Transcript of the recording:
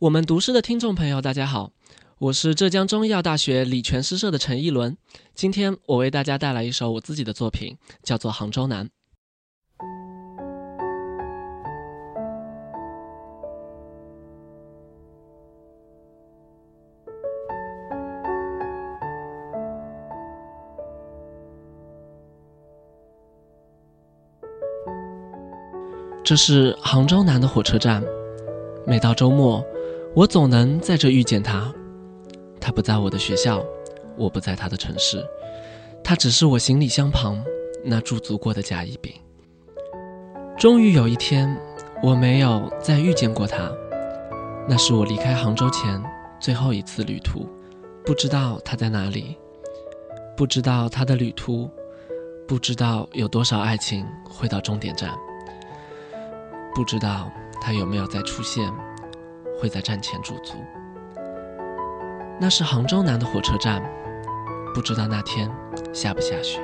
我们读诗的听众朋友，大家好，我是浙江中医药大学理泉诗社的陈一伦。今天我为大家带来一首我自己的作品，叫做《杭州南》。这是杭州南的火车站，每到周末。我总能在这遇见他，他不在我的学校，我不在他的城市，他只是我行李箱旁那驻足过的甲乙丙。终于有一天，我没有再遇见过他，那是我离开杭州前最后一次旅途，不知道他在哪里，不知道他的旅途，不知道有多少爱情会到终点站，不知道他有没有再出现。会在站前驻足。那是杭州南的火车站，不知道那天下不下雪。